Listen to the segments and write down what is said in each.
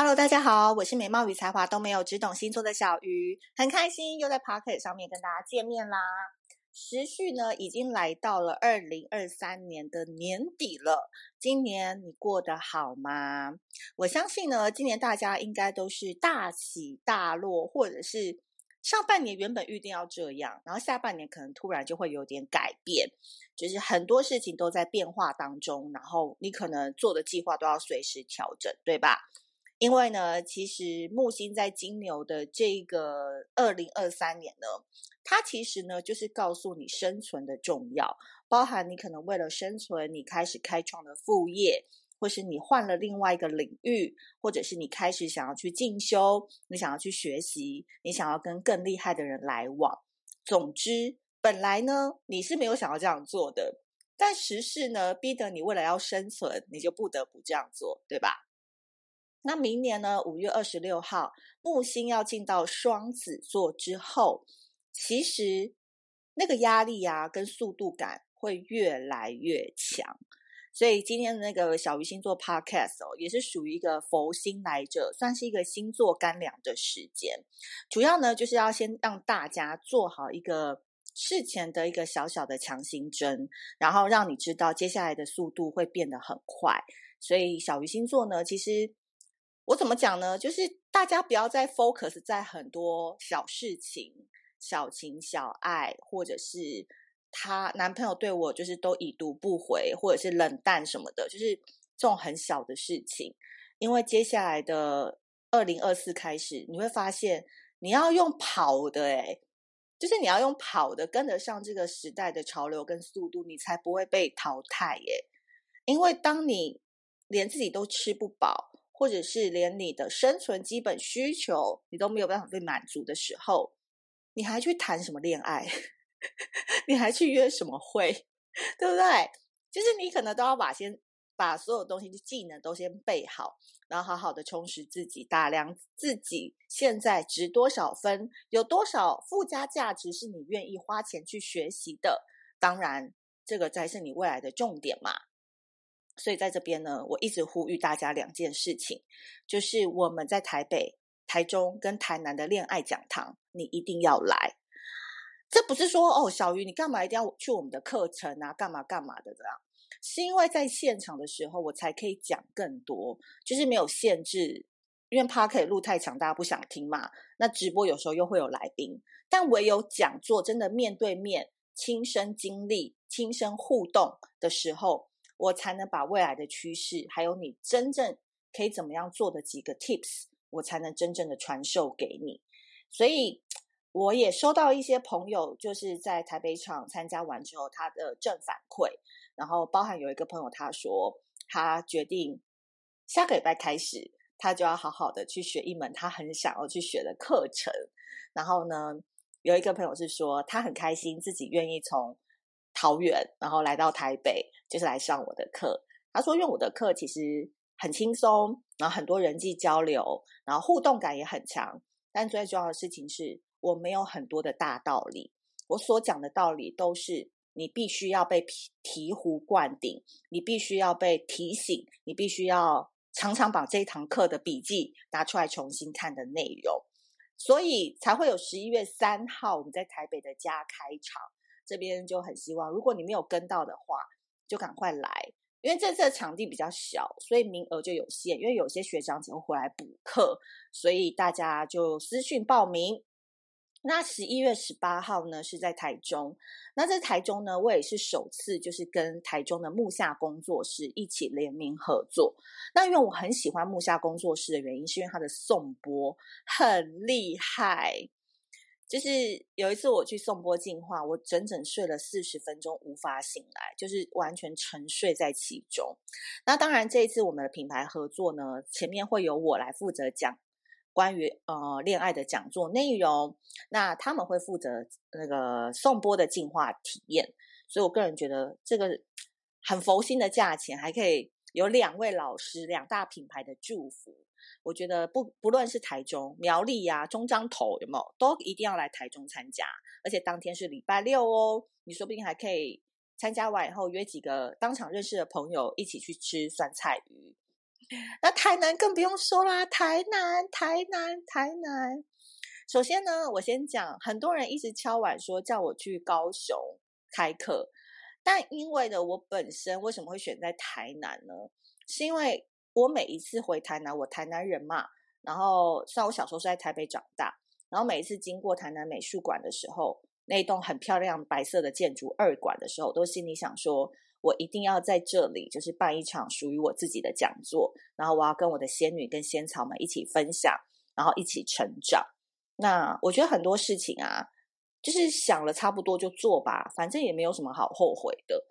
Hello，大家好，我是美貌与才华都没有，只懂星座的小鱼，很开心又在 Pocket 上面跟大家见面啦。时序呢，已经来到了二零二三年的年底了。今年你过得好吗？我相信呢，今年大家应该都是大起大落，或者是上半年原本预定要这样，然后下半年可能突然就会有点改变，就是很多事情都在变化当中，然后你可能做的计划都要随时调整，对吧？因为呢，其实木星在金牛的这个二零二三年呢，它其实呢就是告诉你生存的重要，包含你可能为了生存，你开始开创了副业，或是你换了另外一个领域，或者是你开始想要去进修，你想要去学习，你想要跟更厉害的人来往。总之，本来呢你是没有想要这样做的，但时势呢逼得你为了要生存，你就不得不这样做，对吧？那明年呢，五月二十六号，木星要进到双子座之后，其实那个压力呀、啊，跟速度感会越来越强。所以今天的那个小鱼星座 Podcast 哦，也是属于一个佛心来着，算是一个星座干粮的时间。主要呢，就是要先让大家做好一个事前的一个小小的强心针，然后让你知道接下来的速度会变得很快。所以小鱼星座呢，其实。我怎么讲呢？就是大家不要再 focus 在很多小事情、小情小爱，或者是她男朋友对我就是都已读不回，或者是冷淡什么的，就是这种很小的事情。因为接下来的二零二四开始，你会发现你要用跑的，诶，就是你要用跑的跟得上这个时代的潮流跟速度，你才不会被淘汰，耶。因为当你连自己都吃不饱。或者是连你的生存基本需求你都没有办法被满足的时候，你还去谈什么恋爱？你还去约什么会？对不对？就是你可能都要把先把所有东西的技能都先备好，然后好好的充实自己，打量自己现在值多少分，有多少附加价值是你愿意花钱去学习的。当然，这个才是你未来的重点嘛。所以在这边呢，我一直呼吁大家两件事情，就是我们在台北、台中跟台南的恋爱讲堂，你一定要来。这不是说哦，小鱼你干嘛一定要去我们的课程啊？干嘛干嘛的这样？是因为在现场的时候，我才可以讲更多，就是没有限制。因为怕可以录太长，大家不想听嘛。那直播有时候又会有来宾，但唯有讲座真的面对面、亲身经历、亲身互动的时候。我才能把未来的趋势，还有你真正可以怎么样做的几个 tips，我才能真正的传授给你。所以我也收到一些朋友，就是在台北场参加完之后，他的正反馈。然后包含有一个朋友，他说他决定下个礼拜开始，他就要好好的去学一门他很想要去学的课程。然后呢，有一个朋友是说他很开心，自己愿意从桃园，然后来到台北，就是来上我的课。他说，因为我的课其实很轻松，然后很多人际交流，然后互动感也很强。但最重要的事情是我没有很多的大道理，我所讲的道理都是你必须要被醍醐灌顶，你必须要被提醒，你必须要常常把这一堂课的笔记拿出来重新看的内容，所以才会有十一月三号我们在台北的家开场。这边就很希望，如果你没有跟到的话，就赶快来，因为这次的场地比较小，所以名额就有限。因为有些学长只会回来补课，所以大家就私讯报名。那十一月十八号呢，是在台中。那在台中呢，我也是首次就是跟台中的木下工作室一起联名合作。那因为我很喜欢木下工作室的原因，是因为他的颂播很厉害。就是有一次我去颂钵净化，我整整睡了四十分钟，无法醒来，就是完全沉睡在其中。那当然，这一次我们的品牌合作呢，前面会由我来负责讲关于呃恋爱的讲座内容，那他们会负责那个颂钵的净化体验。所以我个人觉得这个很佛心的价钱，还可以有两位老师、两大品牌的祝福。我觉得不不论是台中、苗栗呀、中彰投有没有，都一定要来台中参加。而且当天是礼拜六哦，你说不定还可以参加完以后约几个当场认识的朋友一起去吃酸菜鱼。那台南更不用说啦，台南，台南，台南。首先呢，我先讲，很多人一直敲碗说叫我去高雄开课，但因为呢，我本身为什么会选在台南呢？是因为我每一次回台南，我台南人嘛，然后虽然我小时候是在台北长大，然后每一次经过台南美术馆的时候，那一栋很漂亮白色的建筑二馆的时候，都心里想说，我一定要在这里，就是办一场属于我自己的讲座，然后我要跟我的仙女跟仙草们一起分享，然后一起成长。那我觉得很多事情啊，就是想了差不多就做吧，反正也没有什么好后悔的。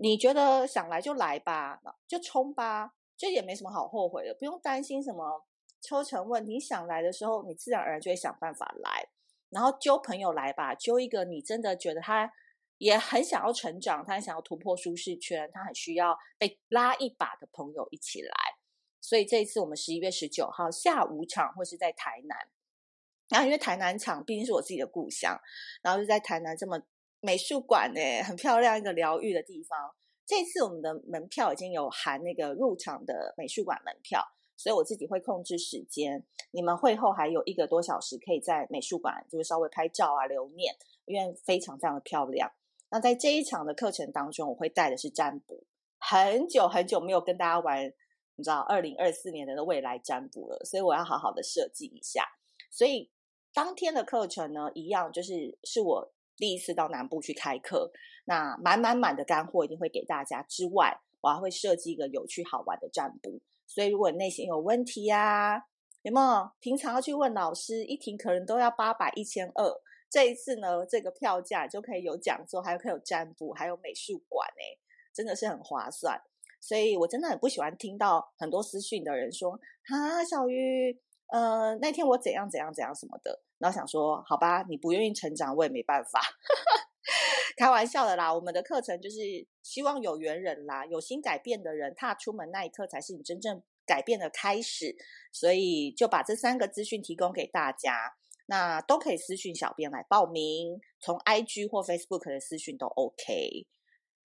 你觉得想来就来吧，就冲吧，就也没什么好后悔的，不用担心什么抽成问题。你想来的时候，你自然而然就会想办法来。然后揪朋友来吧，揪一个你真的觉得他也很想要成长，他很想要突破舒适圈，他很需要被拉一把的朋友一起来。所以这一次我们十一月十九号下午场会是在台南，然后因为台南场毕竟是我自己的故乡，然后就在台南这么美术馆呢，很漂亮一个疗愈的地方。这次我们的门票已经有含那个入场的美术馆门票。所以我自己会控制时间，你们会后还有一个多小时可以在美术馆，就是稍微拍照啊、留念，因为非常非常的漂亮。那在这一场的课程当中，我会带的是占卜，很久很久没有跟大家玩，你知道，二零二四年的未来占卜了，所以我要好好的设计一下。所以当天的课程呢，一样就是是我第一次到南部去开课，那满满满的干货一定会给大家。之外，我还会设计一个有趣好玩的占卜。所以，如果你内心有问题呀、有没有平常要去问老师？一听可能都要八百、一千二。这一次呢，这个票价就可以有讲座，还有可以有占卜，还有美术馆，哎，真的是很划算。所以我真的很不喜欢听到很多私讯的人说：“啊，小瑜，呃，那天我怎样怎样怎样什么的。”然后想说：“好吧，你不愿意成长，我也没办法。”开玩笑的啦，我们的课程就是希望有缘人啦，有心改变的人踏出门那一刻才是你真正改变的开始，所以就把这三个资讯提供给大家，那都可以私讯小编来报名，从 IG 或 Facebook 的私讯都 OK。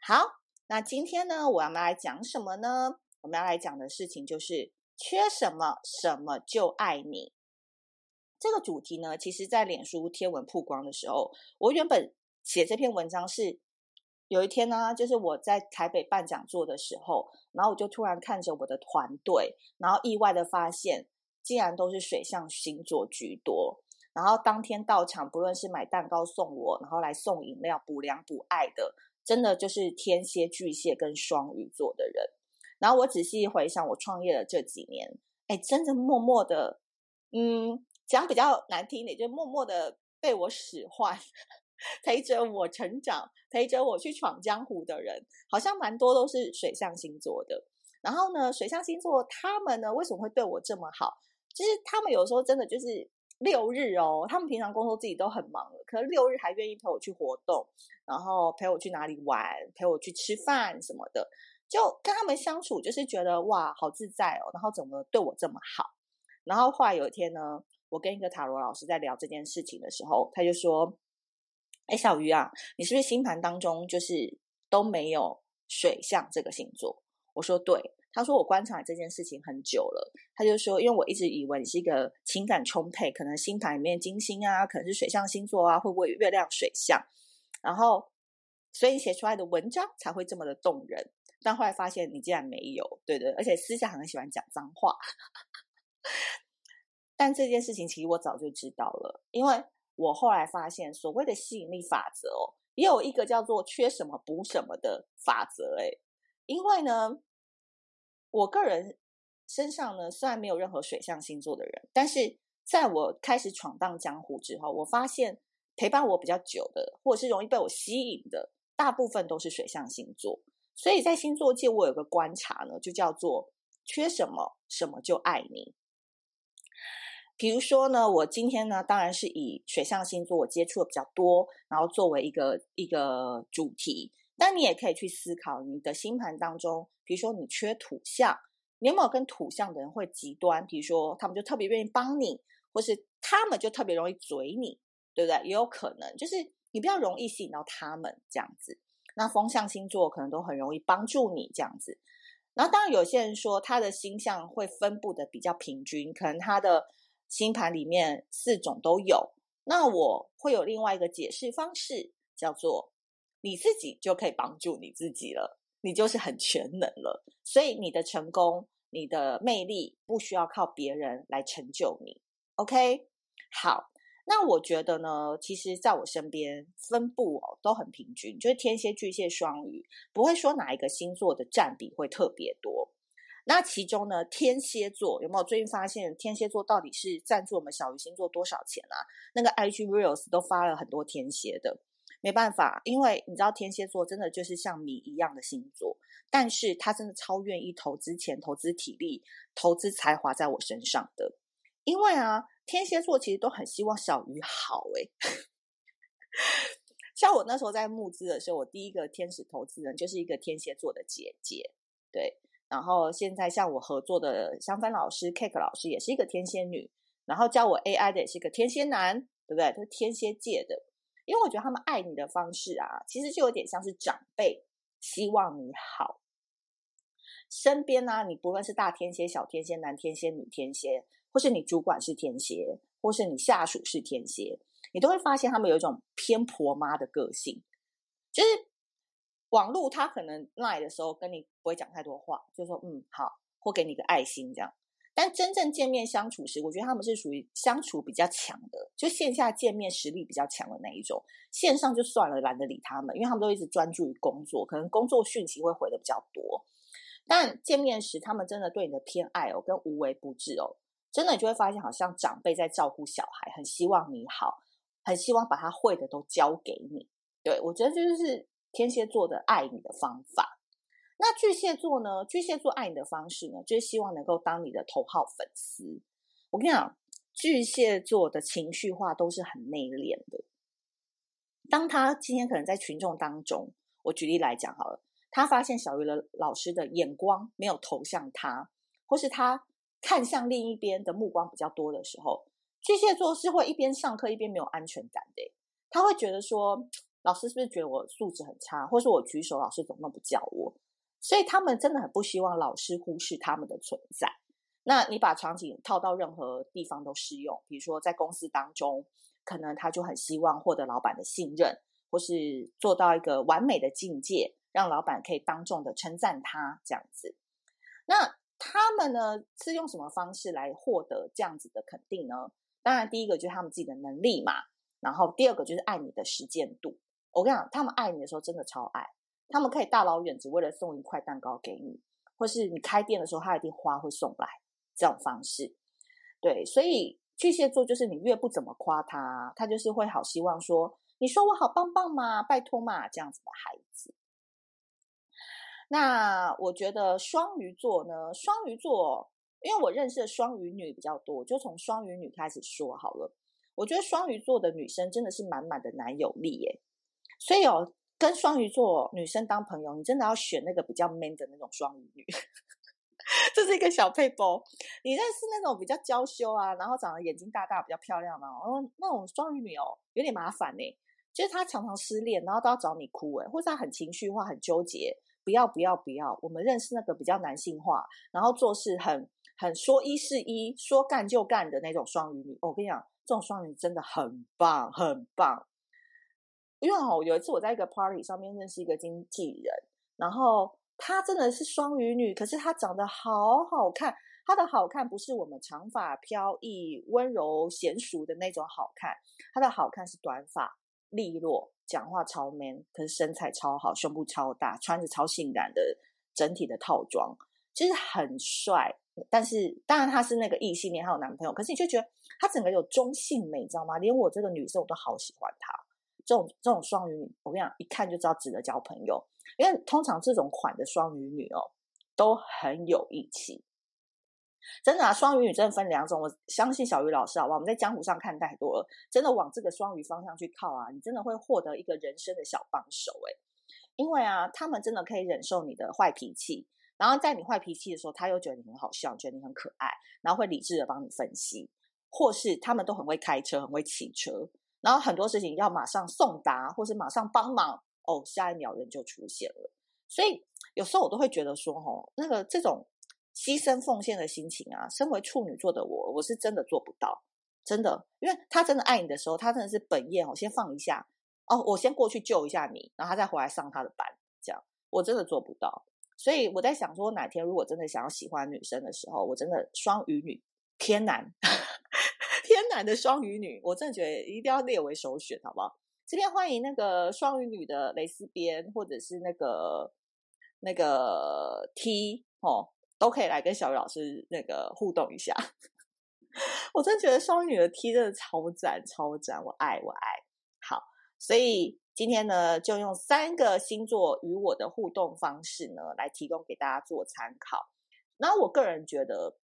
好，那今天呢，我们要来讲什么呢？我们要来讲的事情就是缺什么，什么就爱你。这个主题呢，其实在脸书贴文曝光的时候，我原本。写这篇文章是有一天呢、就是我在台北办讲座的时候，然后我就突然看着我的团队，然后意外的发现，竟然都是水象星座居多。然后当天到场，不论是买蛋糕送我，然后来送饮料补粮补爱的，真的就是天蝎、巨蟹跟双鱼座的人。然后我仔细回想，我创业的这几年，哎，真的默默的，嗯，讲比较难听一点，就默默的被我使唤。陪着我成长，陪着我去闯江湖的人，好像蛮多都是水象星座的。然后呢，水象星座他们呢，为什么会对我这么好？其实他们有时候真的就是六日哦，他们平常工作自己都很忙了，可是六日还愿意陪我去活动，然后陪我去哪里玩，陪我去吃饭什么的，就跟他们相处，就是觉得哇，好自在哦。然后怎么对我这么好？然后后来有一天呢，我跟一个塔罗老师在聊这件事情的时候，他就说。哎，小鱼啊，你是不是星盘当中就是都没有水象这个星座？我说对。他说我观察这件事情很久了。他就说，因为我一直以为你是一个情感充沛，可能星盘里面金星啊，可能是水象星座啊，会不会月亮水象？然后所以你写出来的文章才会这么的动人。但后来发现你竟然没有，对对，而且私下很喜欢讲脏话。但这件事情其实我早就知道了，因为。我后来发现，所谓的吸引力法则哦，也有一个叫做“缺什么补什么”的法则诶。因为呢，我个人身上呢，虽然没有任何水象星座的人，但是在我开始闯荡江湖之后，我发现陪伴我比较久的，或者是容易被我吸引的，大部分都是水象星座。所以在星座界，我有个观察呢，就叫做“缺什么，什么就爱你”。比如说呢，我今天呢，当然是以水象星座我接触的比较多，然后作为一个一个主题。但你也可以去思考你的星盘当中，比如说你缺土象，你有没有跟土象的人会极端？比如说他们就特别愿意帮你，或是他们就特别容易嘴你，对不对？也有可能就是你比较容易吸引到他们这样子。那风象星座可能都很容易帮助你这样子。然后当然有些人说他的星象会分布的比较平均，可能他的星盘里面四种都有。那我会有另外一个解释方式，叫做你自己就可以帮助你自己了，你就是很全能了。所以你的成功、你的魅力不需要靠别人来成就你。OK，好。那我觉得呢，其实在我身边分布哦都很平均，就是天蝎、巨蟹、双鱼，不会说哪一个星座的占比会特别多。那其中呢，天蝎座有没有最近发现天蝎座到底是赞助我们小鱼星座多少钱啊？那个 IG Reels 都发了很多天蝎的，没办法，因为你知道天蝎座真的就是像米一样的星座，但是他真的超愿意投资钱、投资体力、投资才华在我身上的，因为啊。天蝎座其实都很希望小鱼好诶，像我那时候在募资的时候，我第一个天使投资人就是一个天蝎座的姐姐，对。然后现在像我合作的香芬老师 Cake 老师也是一个天蝎女，然后教我 AI 的也是一个天蝎男，对不对？都是天蝎界的，因为我觉得他们爱你的方式啊，其实就有点像是长辈希望你好。身边呢、啊，你不论是大天蝎、小天蝎、男天蝎、女天蝎。或是你主管是天蝎，或是你下属是天蝎，你都会发现他们有一种偏婆妈的个性，就是网络他可能赖的时候跟你不会讲太多话，就说嗯好，或给你个爱心这样。但真正见面相处时，我觉得他们是属于相处比较强的，就线下见面实力比较强的那一种。线上就算了，懒得理他们，因为他们都一直专注于工作，可能工作讯息会回的比较多。但见面时，他们真的对你的偏爱哦，跟无微不至哦。真的，你就会发现，好像长辈在照顾小孩，很希望你好，很希望把他会的都教给你。对，我觉得这就是天蝎座的爱你的方法。那巨蟹座呢？巨蟹座爱你的方式呢，就是希望能够当你的头号粉丝。我跟你讲，巨蟹座的情绪化都是很内敛的。当他今天可能在群众当中，我举例来讲好了，他发现小鱼的老师的眼光没有投向他，或是他。看向另一边的目光比较多的时候，巨蟹座是会一边上课一边没有安全感的。他会觉得说，老师是不是觉得我素质很差，或是我举手，老师怎么不叫我？所以他们真的很不希望老师忽视他们的存在。那你把场景套到任何地方都适用，比如说在公司当中，可能他就很希望获得老板的信任，或是做到一个完美的境界，让老板可以当众的称赞他这样子。那。他们呢是用什么方式来获得这样子的肯定呢？当然，第一个就是他们自己的能力嘛。然后第二个就是爱你的实践度。我跟你讲，他们爱你的时候真的超爱，他们可以大老远只为了送一块蛋糕给你，或是你开店的时候，他一定花会送来这种方式。对，所以巨蟹座就是你越不怎么夸他，他就是会好希望说，你说我好棒棒嘛，拜托嘛，这样子的孩子。那我觉得双鱼座呢，双鱼座，因为我认识的双鱼女比较多，就从双鱼女开始说好了。我觉得双鱼座的女生真的是满满的男友力耶，所以哦，跟双鱼座女生当朋友，你真的要选那个比较 man 的那种双鱼女。这是一个小撇步，你认识那种比较娇羞啊，然后长得眼睛大大、比较漂亮的，哦，那种双鱼女哦，有点麻烦呢。就是她常常失恋，然后都要找你哭诶，或者她很情绪化、很纠结。不要不要不要！我们认识那个比较男性化，然后做事很很说一是一，说干就干的那种双鱼女。我跟你讲，这种双鱼真的很棒很棒。因为哦，有一次我在一个 party 上面认识一个经纪人，然后她真的是双鱼女，可是她长得好好看。她的好看不是我们长发飘逸、温柔娴熟的那种好看，她的好看是短发利落。讲话超 man，可是身材超好，胸部超大，穿着超性感的整体的套装，其实很帅。但是当然他是那个异性恋，还有男朋友，可是你就觉得他整个有中性美，你知道吗？连我这个女生我都好喜欢他。这种这种双鱼女，我跟你讲，一看就知道值得交朋友，因为通常这种款的双鱼女哦，都很有义气。真的啊，双鱼女真的分两种。我相信小鱼老师好不好？我们在江湖上看太多了，真的往这个双鱼方向去靠啊，你真的会获得一个人生的小帮手诶。因为啊，他们真的可以忍受你的坏脾气，然后在你坏脾气的时候，他又觉得你很好笑，觉得你很可爱，然后会理智的帮你分析，或是他们都很会开车，很会骑车，然后很多事情要马上送达，或是马上帮忙，哦，下一秒人就出现了。所以有时候我都会觉得说，吼，那个这种牺牲奉献的心情啊，身为处女座的我，我是真的做不到，真的，因为他真的爱你的时候，他真的是本业哦，先放一下哦，我先过去救一下你，然后他再回来上他的班，这样我真的做不到。所以我在想说，哪天如果真的想要喜欢女生的时候，我真的双鱼女天男，天男的双鱼女，我真的觉得一定要列为首选，好不好？这边欢迎那个双鱼女的蕾丝边，或者是那个那个 T 哦，都可以来跟小鱼老师那个互动一下。我真觉得双鱼女的 T 真的超赞，超赞，我爱我爱。好，所以。今天呢，就用三个星座与我的互动方式呢，来提供给大家做参考。那我个人觉得，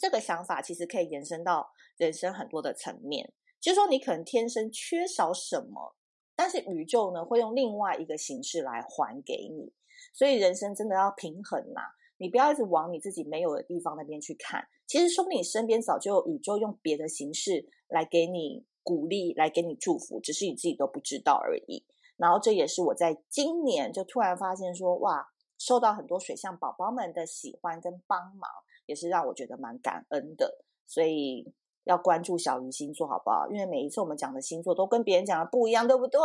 这个想法其实可以延伸到人生很多的层面。就是说，你可能天生缺少什么，但是宇宙呢，会用另外一个形式来还给你。所以人生真的要平衡呐，你不要一直往你自己没有的地方那边去看。其实说不定你身边早就有宇宙用别的形式来给你。鼓励来给你祝福，只是你自己都不知道而已。然后这也是我在今年就突然发现说，哇，受到很多水象宝宝们的喜欢跟帮忙，也是让我觉得蛮感恩的。所以要关注小鱼星座好不好？因为每一次我们讲的星座都跟别人讲的不一样，对不对？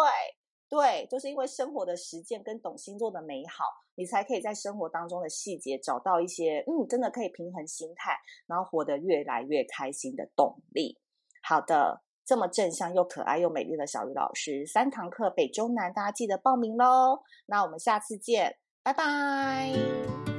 对，就是因为生活的实践跟懂星座的美好，你才可以在生活当中的细节找到一些，嗯，真的可以平衡心态，然后活得越来越开心的动力。好的。这么正向又可爱又美丽的小鱼老师，三堂课北中南，大家记得报名喽！那我们下次见，拜拜。